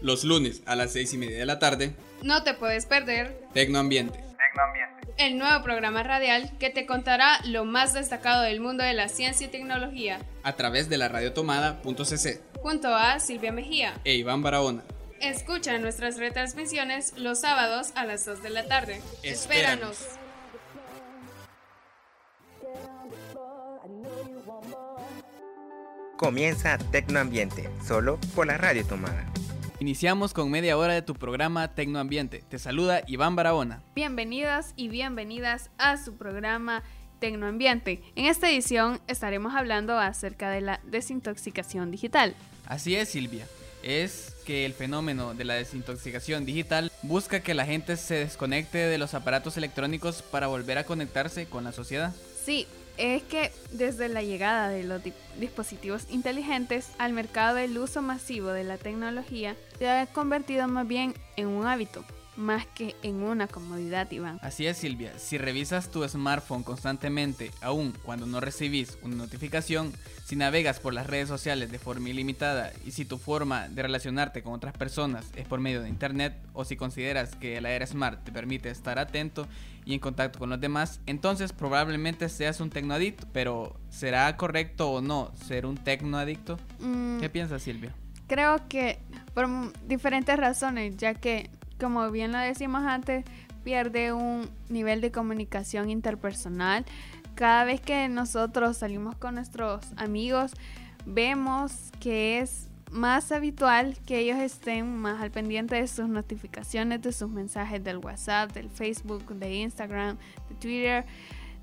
Los lunes a las 6 y media de la tarde. No te puedes perder Tecnoambiente. Tecnoambiente. el nuevo programa radial que te contará lo más destacado del mundo de la ciencia y tecnología, A través de la radiotomada.cc. junto a Silvia Mejía. E Iván Barahona. Escucha nuestras retransmisiones los sábados a las 2 de la tarde. Espéranos. Espéranos. Comienza Tecnoambiente, solo por la radio tomada. Iniciamos con media hora de tu programa Tecnoambiente. Te saluda Iván Barahona. Bienvenidas y bienvenidas a su programa Tecnoambiente. En esta edición estaremos hablando acerca de la desintoxicación digital. Así es, Silvia. Es que el fenómeno de la desintoxicación digital busca que la gente se desconecte de los aparatos electrónicos para volver a conectarse con la sociedad. Sí, es que desde la llegada de los di- dispositivos inteligentes al mercado del uso masivo de la tecnología se ha convertido más bien en un hábito, más que en una comodidad, Iván. Así es, Silvia. Si revisas tu smartphone constantemente, aun cuando no recibís una notificación, si navegas por las redes sociales de forma ilimitada y si tu forma de relacionarte con otras personas es por medio de internet o si consideras que la era smart te permite estar atento y en contacto con los demás, entonces probablemente seas un tecnoadicto. Pero ¿será correcto o no ser un tecnoadicto? Mm, ¿Qué piensas, Silvia? Creo que por diferentes razones, ya que, como bien lo decimos antes, pierde un nivel de comunicación interpersonal. Cada vez que nosotros salimos con nuestros amigos, vemos que es más habitual que ellos estén más al pendiente de sus notificaciones, de sus mensajes del WhatsApp, del Facebook, de Instagram, de Twitter,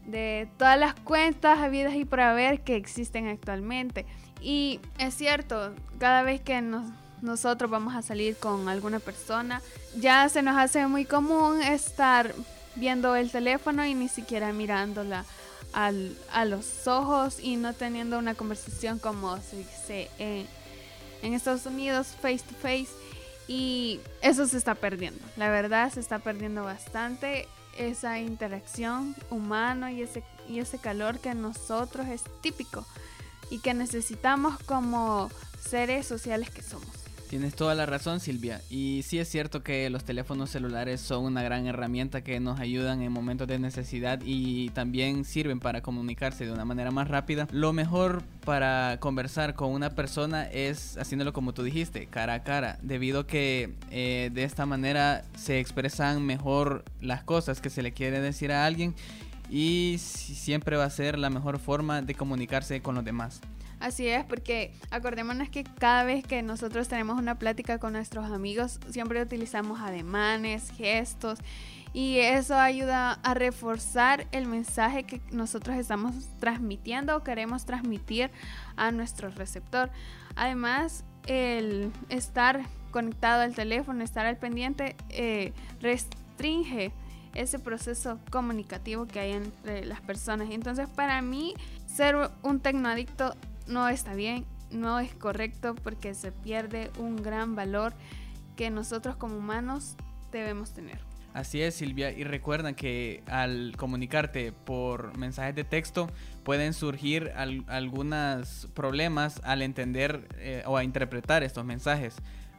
de todas las cuentas habidas y por haber que existen actualmente. Y es cierto, cada vez que nos- nosotros vamos a salir con alguna persona, ya se nos hace muy común estar viendo el teléfono y ni siquiera mirándola al- a los ojos y no teniendo una conversación como se dice en, en Estados Unidos, face to face. Y eso se está perdiendo. La verdad, se está perdiendo bastante esa interacción humana y ese, y ese calor que nosotros es típico y que necesitamos como seres sociales que somos. Tienes toda la razón, Silvia. Y sí es cierto que los teléfonos celulares son una gran herramienta que nos ayudan en momentos de necesidad y también sirven para comunicarse de una manera más rápida. Lo mejor para conversar con una persona es haciéndolo como tú dijiste, cara a cara, debido que eh, de esta manera se expresan mejor las cosas que se le quiere decir a alguien y si- siempre va a ser la mejor forma de comunicarse con los demás. Así es, porque acordémonos que cada vez que nosotros tenemos una plática con nuestros amigos, siempre utilizamos ademanes, gestos, y eso ayuda a reforzar el mensaje que nosotros estamos transmitiendo o queremos transmitir a nuestro receptor. Además, el estar conectado al teléfono, estar al pendiente, eh, restringe ese proceso comunicativo que hay entre las personas. Entonces, para mí, ser un tecnoadicto no está bien, no es correcto porque se pierde un gran valor que nosotros como humanos debemos tener. Así es, Silvia, y recuerda que al comunicarte por mensajes de texto pueden surgir al- algunos problemas al entender eh, o a interpretar estos mensajes.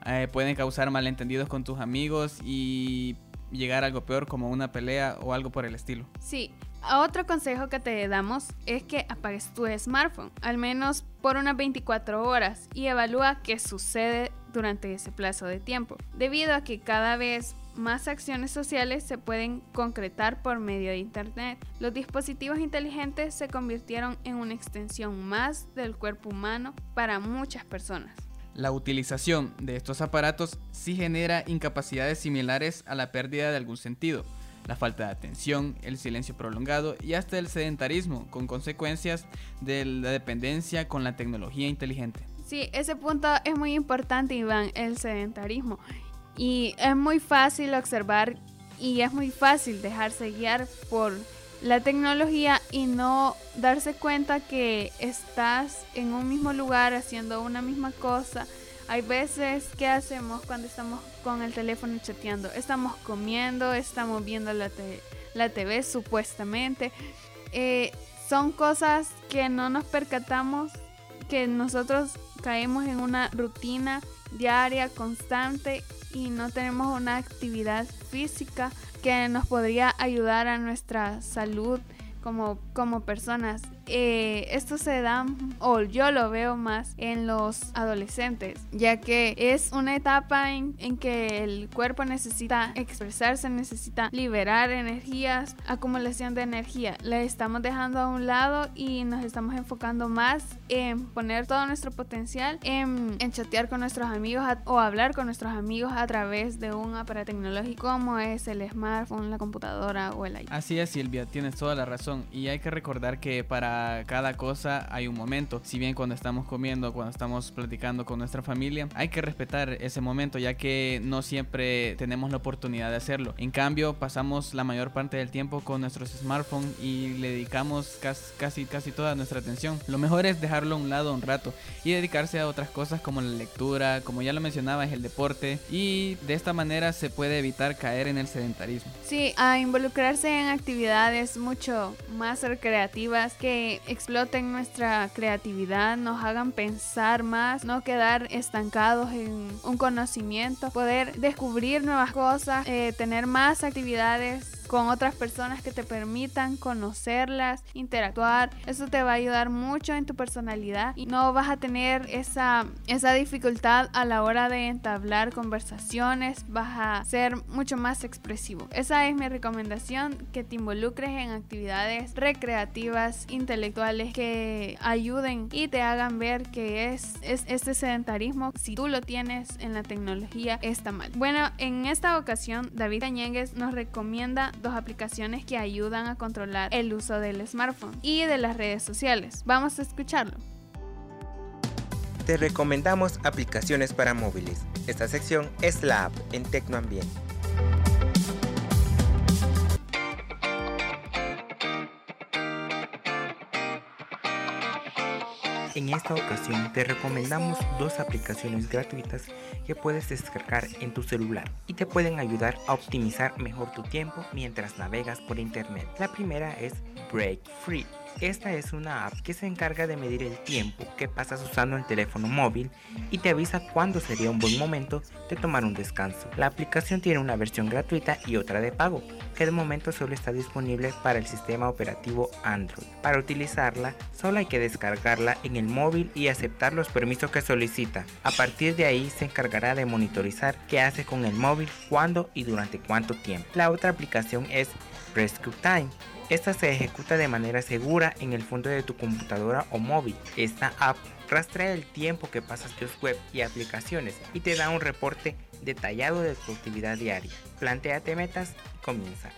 Eh, pueden causar malentendidos con tus amigos y llegar a algo peor como una pelea o algo por el estilo. Sí, otro consejo que te damos es que apagues tu smartphone, al menos por unas 24 horas, y evalúa qué sucede durante ese plazo de tiempo, debido a que cada vez más acciones sociales se pueden concretar por medio de Internet. Los dispositivos inteligentes se convirtieron en una extensión más del cuerpo humano para muchas personas. La utilización de estos aparatos sí genera incapacidades similares a la pérdida de algún sentido, la falta de atención, el silencio prolongado y hasta el sedentarismo, con consecuencias de la dependencia con la tecnología inteligente. Sí, ese punto es muy importante, Iván, el sedentarismo. Y es muy fácil observar y es muy fácil dejarse guiar por la tecnología y no darse cuenta que estás en un mismo lugar haciendo una misma cosa. Hay veces que hacemos cuando estamos con el teléfono chateando. Estamos comiendo, estamos viendo la, te- la TV supuestamente. Eh, son cosas que no nos percatamos, que nosotros caemos en una rutina diaria, constante y no tenemos una actividad física que nos podría ayudar a nuestra salud como, como personas eh, esto se da, o yo lo veo más en los adolescentes, ya que es una etapa en, que el cuerpo necesita expresarse, necesita liberar energías, acumulación de energía. La estamos dejando a un lado y nos estamos enfocando más en poner todo nuestro potencial en, en chatear con nuestros amigos o hablar con nuestros amigos a través de un aparato tecnológico como es el smartphone, la computadora o el iPad. Así es, Silvia, tienes toda la razón. Y hay que recordar que para cada cosa hay un momento. Si bien cuando estamos comiendo, cuando estamos platicando con nuestra familia, hay que respetar ese momento ya que no siempre tenemos la oportunidad de hacerlo. En cambio, pasamos la mayor parte del tiempo con nuestros smartphones y le dedicamos casi, casi, toda nuestra atención. Lo mejor es dejarlo a un lado un rato y dedicarse a otras cosas como la lectura, como ya lo mencionaba, es el deporte y de esta manera se puede evitar caer en el sedentarismo. Sí, a involucrarse en actividades mucho más recreativas que exploten nuestra creatividad, nos hagan pensar más, no quedar estancados en un conocimiento, poder descubrir nuevas cosas, eh, tener más actividades con otras personas que te permitan conocerlas, interactuar. Eso te va a ayudar mucho en tu personalidad y no vas a tener esa, esa dificultad a la hora de entablar conversaciones, vas a ser mucho más expresivo. Esa es mi recomendación, que te involucres en actividades recreativas, intelectuales que ayuden y te hagan ver que es, es este sedentarismo, si tú lo tienes en la tecnología, está mal. Bueno, en esta ocasión David Cañengues nos recomienda dos aplicaciones que ayudan a controlar el uso del smartphone y de las redes sociales. Vamos a escucharlo. Te recomendamos aplicaciones para móviles. Esta sección es la app en Tecnoambiente. En esta ocasión te recomendamos dos aplicaciones gratuitas que puedes descargar en tu celular y te pueden ayudar a optimizar mejor tu tiempo mientras navegas por internet. La primera es Break Free esta es una app que se encarga de medir el tiempo que pasas usando el teléfono móvil y te avisa cuándo sería un buen momento de tomar un descanso. La aplicación tiene una versión gratuita y otra de pago, que de momento solo está disponible para el sistema operativo Android. Para utilizarla, solo hay que descargarla en el móvil y aceptar los permisos que solicita. A partir de ahí se encargará de monitorizar qué hace con el móvil, cuándo y durante cuánto tiempo. La otra aplicación es Rescue Time esta se ejecuta de manera segura en el fondo de tu computadora o móvil. Esta app rastrea el tiempo que pasas tus web y aplicaciones y te da un reporte detallado de tu actividad diaria. Plantéate metas y comienza.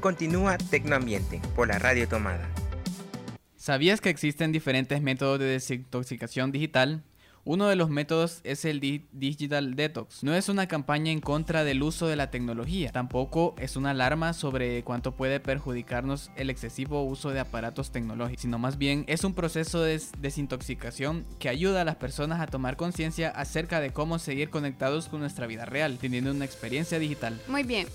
Continúa Tecnoambiente por la radio tomada. ¿Sabías que existen diferentes métodos de desintoxicación digital? Uno de los métodos es el Digital Detox. No es una campaña en contra del uso de la tecnología, tampoco es una alarma sobre cuánto puede perjudicarnos el excesivo uso de aparatos tecnológicos, sino más bien es un proceso de desintoxicación que ayuda a las personas a tomar conciencia acerca de cómo seguir conectados con nuestra vida real, teniendo una experiencia digital. Muy bien.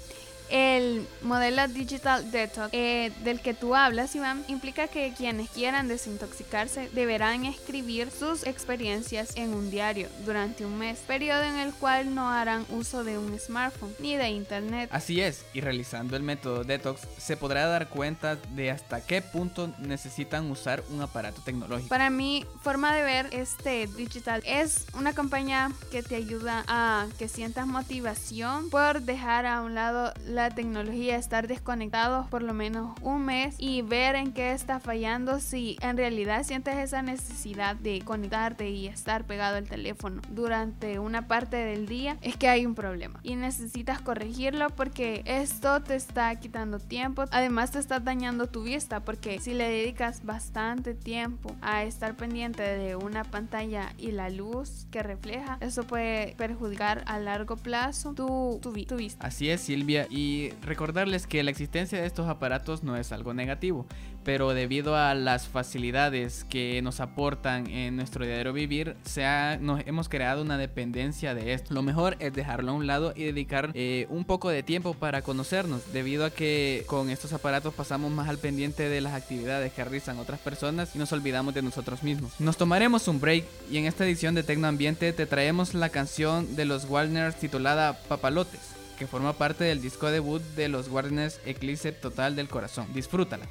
El modelo Digital Detox eh, del que tú hablas, Iván, implica que quienes quieran desintoxicarse deberán escribir sus experiencias en un diario durante un mes, periodo en el cual no harán uso de un smartphone ni de internet. Así es, y realizando el método Detox se podrá dar cuenta de hasta qué punto necesitan usar un aparato tecnológico. Para mi forma de ver este Digital es una campaña que te ayuda a que sientas motivación por dejar a un lado la tecnología, estar desconectados por lo menos un mes y ver en qué está fallando si en realidad sientes esa necesidad de conectarte y estar pegado al teléfono durante una parte del día, es que hay un problema y necesitas corregirlo porque esto te está quitando tiempo, además te está dañando tu vista porque si le dedicas bastante tiempo a estar pendiente de una pantalla y la luz que refleja, eso puede perjudicar a largo plazo tu, tu, tu vista. Así es, Silvia, y Recordarles que la existencia de estos aparatos no es algo negativo, pero debido a las facilidades que nos aportan en nuestro diario vivir, se nos hemos creado una dependencia de esto. Lo mejor es dejarlo a un lado y dedicar eh, un poco de tiempo para conocernos, debido a que con estos aparatos pasamos más al pendiente de las actividades que realizan otras personas y nos olvidamos de nosotros mismos. Nos tomaremos un break y en esta edición de Tecnoambiente te traemos la canción de los Walners titulada Papalotes, que forma parte del disco debut de los Warners Eclipse Total del Corazón. Disfrútala.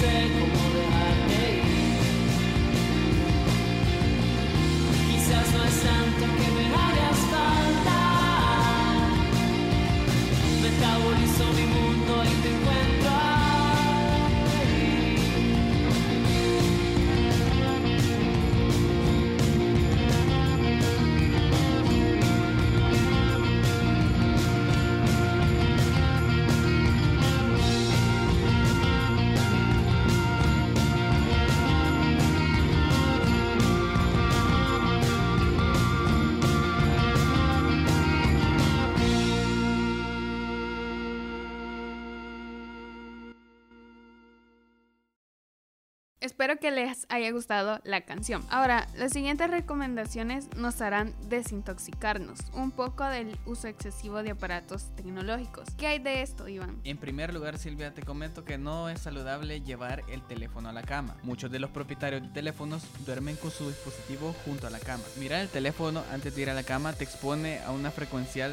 said Espero que les haya gustado la canción. Ahora, las siguientes recomendaciones nos harán desintoxicarnos un poco del uso excesivo de aparatos tecnológicos. ¿Qué hay de esto, Iván? En primer lugar, Silvia, te comento que no es saludable llevar el teléfono a la cama. Muchos de los propietarios de teléfonos duermen con su dispositivo junto a la cama. Mirar el teléfono antes de ir a la cama te expone a una frecuencia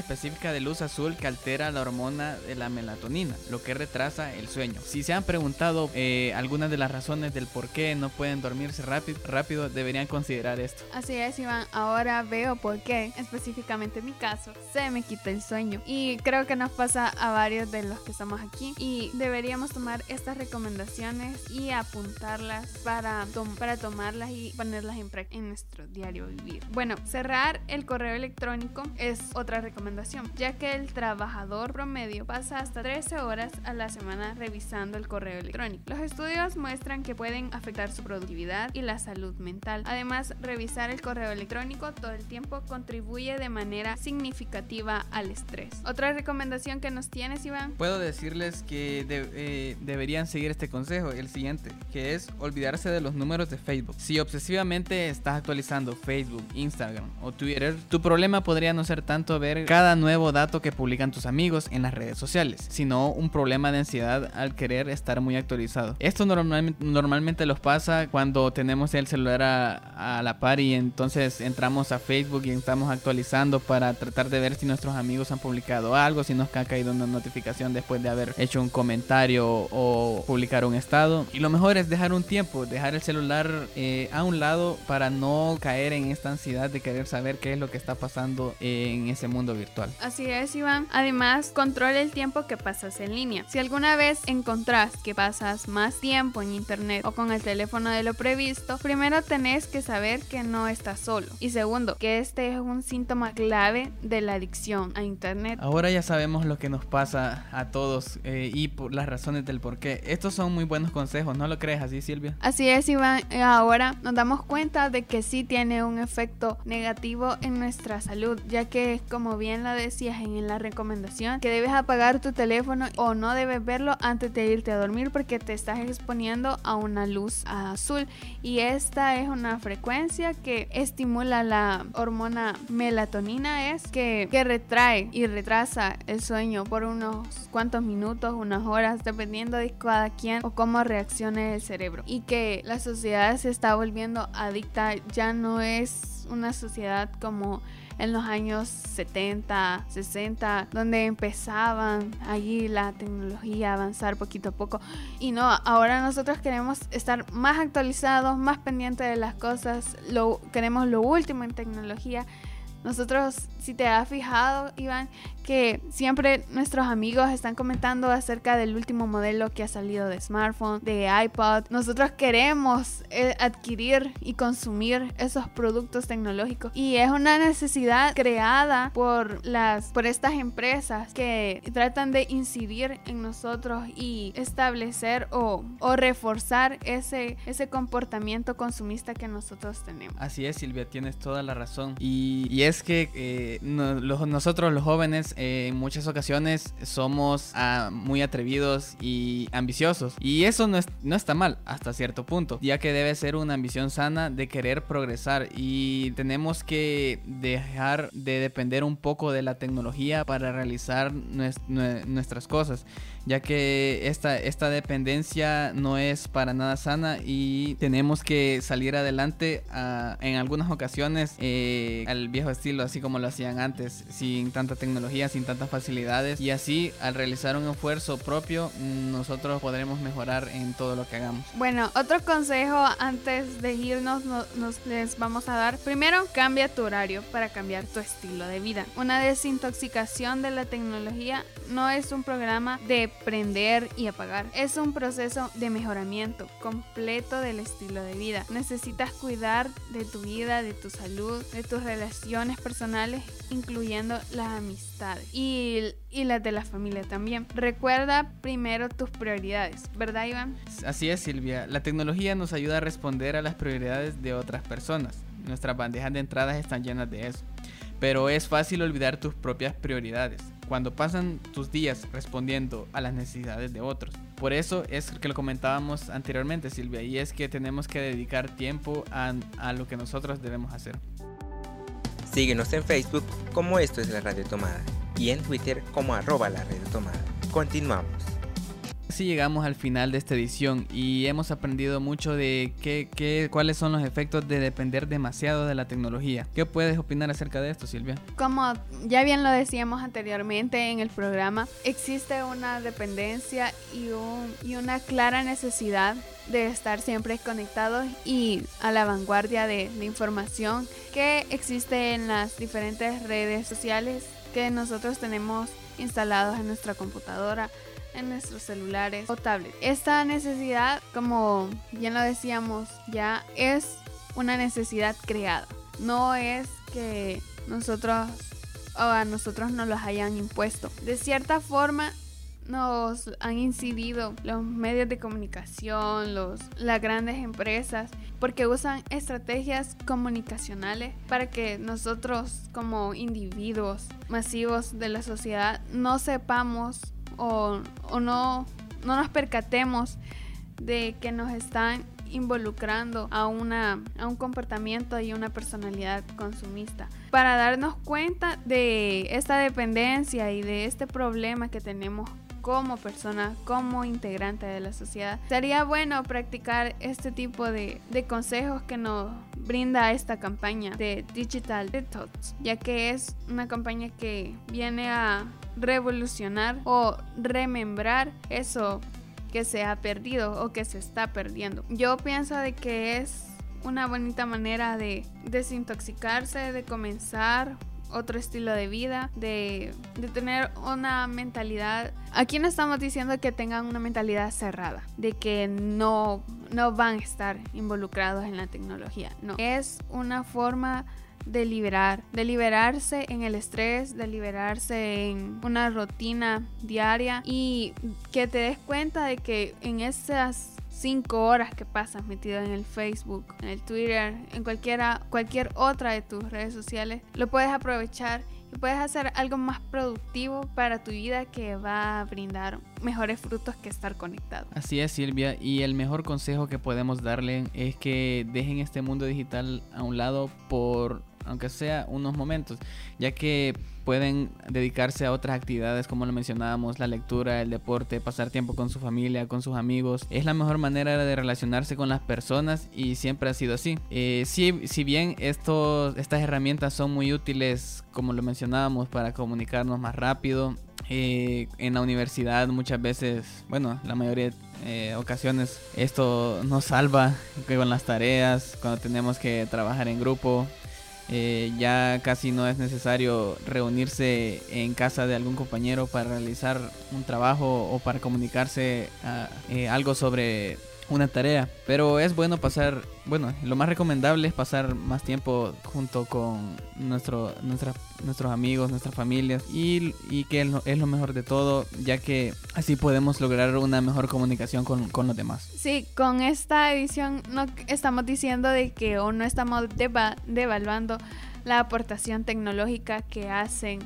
específica de luz azul que altera la hormona de la melatonina, lo que retrasa el sueño. Si se han preguntado eh, algunas de las razones del por qué no pueden dormirse rápido, rápido deberían considerar esto. Así es, Iván. Ahora veo por qué, específicamente en mi caso, se me quita el sueño. Y creo que nos pasa a varios de los que estamos aquí. Y deberíamos tomar estas recomendaciones y apuntarlas para, para tomarlas y ponerlas en, en nuestro diario vivir. Bueno, cerrar el correo electrónico es otra recomendación, ya que el trabajador promedio pasa hasta 13 horas a la semana revisando el correo electrónico. Los estudios muestran que pueden afectar su productividad y la salud mental. Además, revisar el correo electrónico todo el tiempo contribuye de manera significativa al estrés. Otra recomendación que nos tienes, Iván. Puedo decirles que eh, deberían seguir este consejo, el siguiente, que es olvidarse de los números de Facebook. Si obsesivamente estás actualizando Facebook, Instagram o Twitter, tu problema podría no ser tanto ver cada nuevo dato que publican tus amigos en las redes sociales, sino un problema de ansiedad al querer estar muy actualizado. Esto normalmente, normalmente los pasa cuando tenemos el celular a, la par y entonces entramos a Facebook y estamos actualizando para tratar de ver si nuestros amigos han publicado algo, si nos ha caído una notificación después de haber hecho un comentario o publicar un estado. Y lo mejor es dejar un tiempo, dejar el celular eh, a un lado para no caer en esta ansiedad de querer saber qué es lo que está pasando en ese mundo virtual. Así es, Iván. Además, controla el tiempo que pasas en línea. Si alguna vez encontrás que pasas más tiempo en internet o con el teléfono de lo previsto, primero tenés que saber que no estás solo. Y segundo, que este es un síntoma clave de la adicción a internet. Ahora ya sabemos lo que nos pasa a todos eh, y por las razones del por qué. Estos son muy buenos consejos, ¿no lo crees así, Silvia? Así es, Iván. Ahora nos damos cuenta de que sí tiene un efecto negativo en nuestra salud, ya que, como bien lo decías en la recomendación, que debes apagar tu teléfono o no debes verlo antes de irte a dormir porque te estás exponiendo a una luz azul y esta es una frecuencia que estimula la hormona melatonina es que, que retrae y retrasa el sueño por unos cuantos minutos, unas horas, dependiendo de cada quien o cómo reaccione el cerebro. Y que la sociedad se está volviendo adicta, ya no es una sociedad como en los años 70, 60, donde empezaban allí la tecnología a avanzar poquito a poco. Y no, ahora nosotros queremos estar más actualizados, más pendientes de las cosas, lo, queremos lo último en tecnología. Nosotros, si te has fijado, Iván, que siempre nuestros amigos están comentando acerca del último modelo que ha salido de smartphone, de iPod. Nosotros queremos eh, adquirir y consumir esos productos tecnológicos y es una necesidad creada por las por estas empresas que tratan de incidir en nosotros y establecer o, o reforzar ese ese comportamiento consumista que nosotros tenemos. Así es, Silvia, tienes toda la razón. Y, es que eh, nosotros los jóvenes en muchas ocasiones somos ah, muy atrevidos y ambiciosos. Y eso no, no está mal hasta cierto punto, ya que debe ser una ambición sana de querer progresar y tenemos que dejar de depender un poco de la tecnología para realizar nuestras cosas ya que esta, esta dependencia no es para nada sana y tenemos que salir adelante ah, en algunas ocasiones eh, al viejo estilo, así como lo hacían antes, sin tanta tecnología, sin tantas facilidades y así al realizar un esfuerzo propio nosotros podremos mejorar en todo lo que hagamos. Bueno, otro consejo antes de irnos nos les vamos a dar. Primero, cambia tu horario para cambiar tu estilo de vida. Una desintoxicación de la tecnología no es un programa de prender y apagar. Es un proceso de mejoramiento completo del estilo de vida. Necesitas cuidar de tu vida, de tu salud, de tus relaciones personales, incluyendo las amistades y, y las de la familia también. Recuerda primero tus prioridades, ¿verdad Iván? Así es Silvia. La tecnología nos ayuda a responder a las prioridades de otras personas. Nuestras bandejas de entradas están llenas de eso. Pero es fácil olvidar tus propias prioridades cuando pasan tus días respondiendo a las necesidades de otros. Por eso es que lo comentábamos anteriormente, Silvia, y es que tenemos que dedicar tiempo a, lo que nosotros debemos hacer. Síguenos en Facebook como esto es la radio tomada y en Twitter como arroba la radio tomada. Continuamos. Así llegamos al final de esta edición y hemos aprendido mucho de qué, qué, cuáles son los efectos de depender demasiado de la tecnología. ¿Qué puedes opinar acerca de esto, Silvia? Como ya bien lo decíamos anteriormente en el programa, existe una dependencia y, un, y una clara necesidad de estar siempre conectados y a la vanguardia de, de información que existe en las diferentes redes sociales que nosotros tenemos instalados en nuestra computadora en nuestros celulares o tablets. Esta necesidad, como ya lo decíamos, ya es una necesidad creada. No es que nosotros o a nosotros nos los hayan impuesto. De cierta forma, nos han incidido los medios de comunicación, los, las grandes empresas, porque usan estrategias comunicacionales para que nosotros como individuos masivos de la sociedad no sepamos o, o no, no nos percatemos de que nos están involucrando a, una, a un comportamiento y una personalidad consumista. Para darnos cuenta de esta dependencia y de este problema que tenemos como persona, como integrante de la sociedad. Sería bueno practicar este tipo de, de, consejos que nos brinda esta campaña de Digital Detox, ya que es una campaña que viene a revolucionar o remembrar eso que se ha perdido o que se está perdiendo. Yo pienso de que es una bonita manera de desintoxicarse, de comenzar otro estilo de vida, de, de, tener una mentalidad. Aquí no estamos diciendo que tengan una mentalidad cerrada, de que no, no van a estar involucrados en la tecnología. No, es una forma de liberar, de liberarse en el estrés, de liberarse en una rutina diaria y que te des cuenta de que en esas cinco horas que pasas metido en el Facebook, en el Twitter, en cualquiera, cualquier otra de tus redes sociales, lo puedes aprovechar puedes hacer algo más productivo para tu vida que va a brindar mejores frutos que estar conectado. Así es Silvia y el mejor consejo que podemos darle es que dejen este mundo digital a un lado por aunque sea unos momentos, ya que pueden dedicarse a otras actividades como lo mencionábamos, la lectura, el deporte, pasar tiempo con su familia, con sus amigos. Es la mejor manera de relacionarse con las personas y siempre ha sido así. Eh, si, bien estos, estas herramientas son muy útiles, como lo mencionábamos, para comunicarnos más rápido, eh, en la universidad muchas veces, bueno, la mayoría de eh, ocasiones esto nos salva con las tareas, cuando tenemos que trabajar en grupo, eh, ya casi no es necesario reunirse en casa de algún compañero para realizar un trabajo o para comunicarse ah, eh, algo sobre una tarea. Pero es bueno pasar, bueno, lo más recomendable es pasar más tiempo junto con nuestro, nuestros amigos, nuestras familias y, y que es lo, mejor de todo, ya que así podemos lograr una mejor comunicación con, con, los demás. Sí, con esta edición no estamos diciendo de que o no estamos devaluando la aportación tecnológica que hacen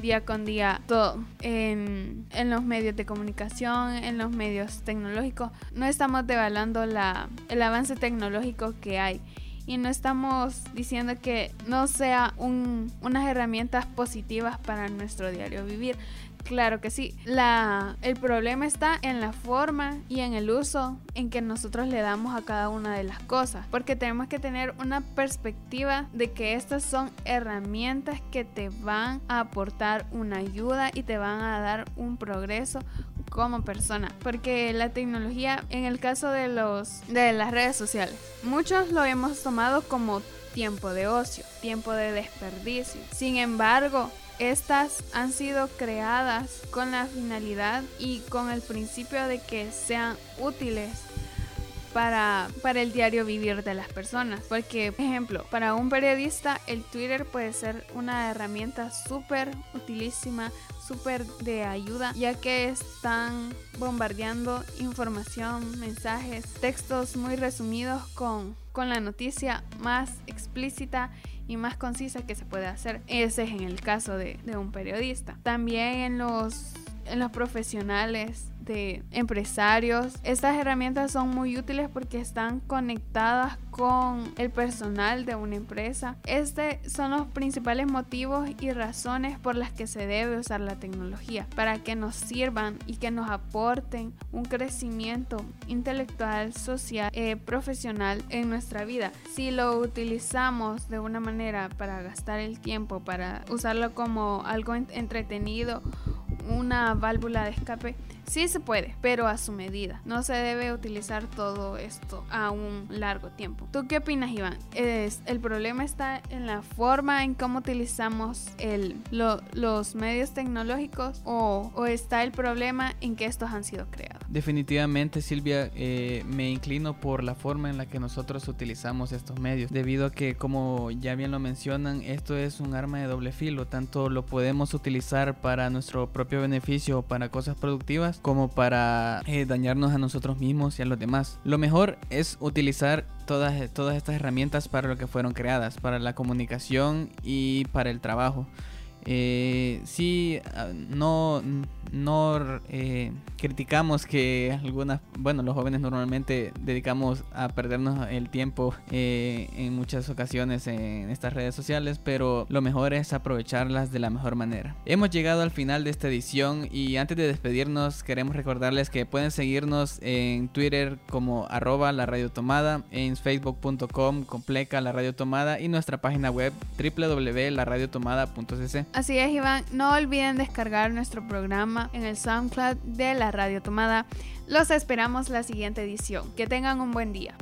día con día todo en, en, los medios de comunicación, en los medios tecnológicos. No estamos devaluando la, el avance tecnológico que hay y no estamos diciendo que no sea un, unas herramientas positivas para nuestro diario vivir. Claro que sí. La, el problema está en la forma y en el uso en que nosotros le damos a cada una de las cosas. Porque tenemos que tener una perspectiva de que estas son herramientas que te van a aportar una ayuda y te van a dar un progreso como persona, porque la tecnología en el caso de los de las redes sociales, muchos lo hemos tomado como tiempo de ocio, tiempo de desperdicio. Sin embargo, estas han sido creadas con la finalidad y con el principio de que sean útiles para, para el diario vivir de las personas. Porque, por ejemplo, para un periodista el Twitter puede ser una herramienta súper utilísima, súper de ayuda, ya que están bombardeando información, mensajes, textos muy resumidos con, con la noticia más explícita y más concisa que se puede hacer. Ese es en el caso de, de un periodista. También en los, en los profesionales de empresarios. Estas herramientas son muy útiles porque están conectadas con el personal de una empresa. Este son los principales motivos y razones por las que se debe usar la tecnología para que nos sirvan y que nos aporten un crecimiento intelectual, social, eh, profesional en nuestra vida. Si lo utilizamos de una manera para gastar el tiempo, para usarlo como algo entretenido, una válvula de escape, Sí se puede, pero a su medida. No se debe utilizar todo esto a un largo tiempo. ¿Tú qué opinas, Iván? ¿Es, ¿El problema está en la forma en cómo utilizamos el, los medios tecnológicos o, o está el problema en que estos han sido creados? Definitivamente, Silvia, eh, me inclino por la forma en la que nosotros utilizamos estos medios, debido a que, como ya bien lo mencionan, esto es un arma de doble filo, tanto lo podemos utilizar para nuestro propio beneficio o para cosas productivas, como para eh, dañarnos a nosotros mismos y a los demás. Lo mejor es utilizar todas, todas estas herramientas para lo que fueron creadas, para la comunicación y para el trabajo. Eh, sí, ah, no, no eh, criticamos que algunas, bueno, los jóvenes normalmente dedicamos a perdernos el tiempo eh, en muchas ocasiones en estas redes sociales, pero lo mejor es aprovecharlas de la mejor manera. Hemos llegado al final de esta edición y antes de despedirnos queremos recordarles que pueden seguirnos en Twitter como arroba la radio tomada, en facebook.com compleca la y nuestra página web www.laradiotomada.cc. Así es, Iván, no olviden descargar nuestro programa en el SoundCloud de la Radio Tomada. Los esperamos la siguiente edición. Que tengan un buen día.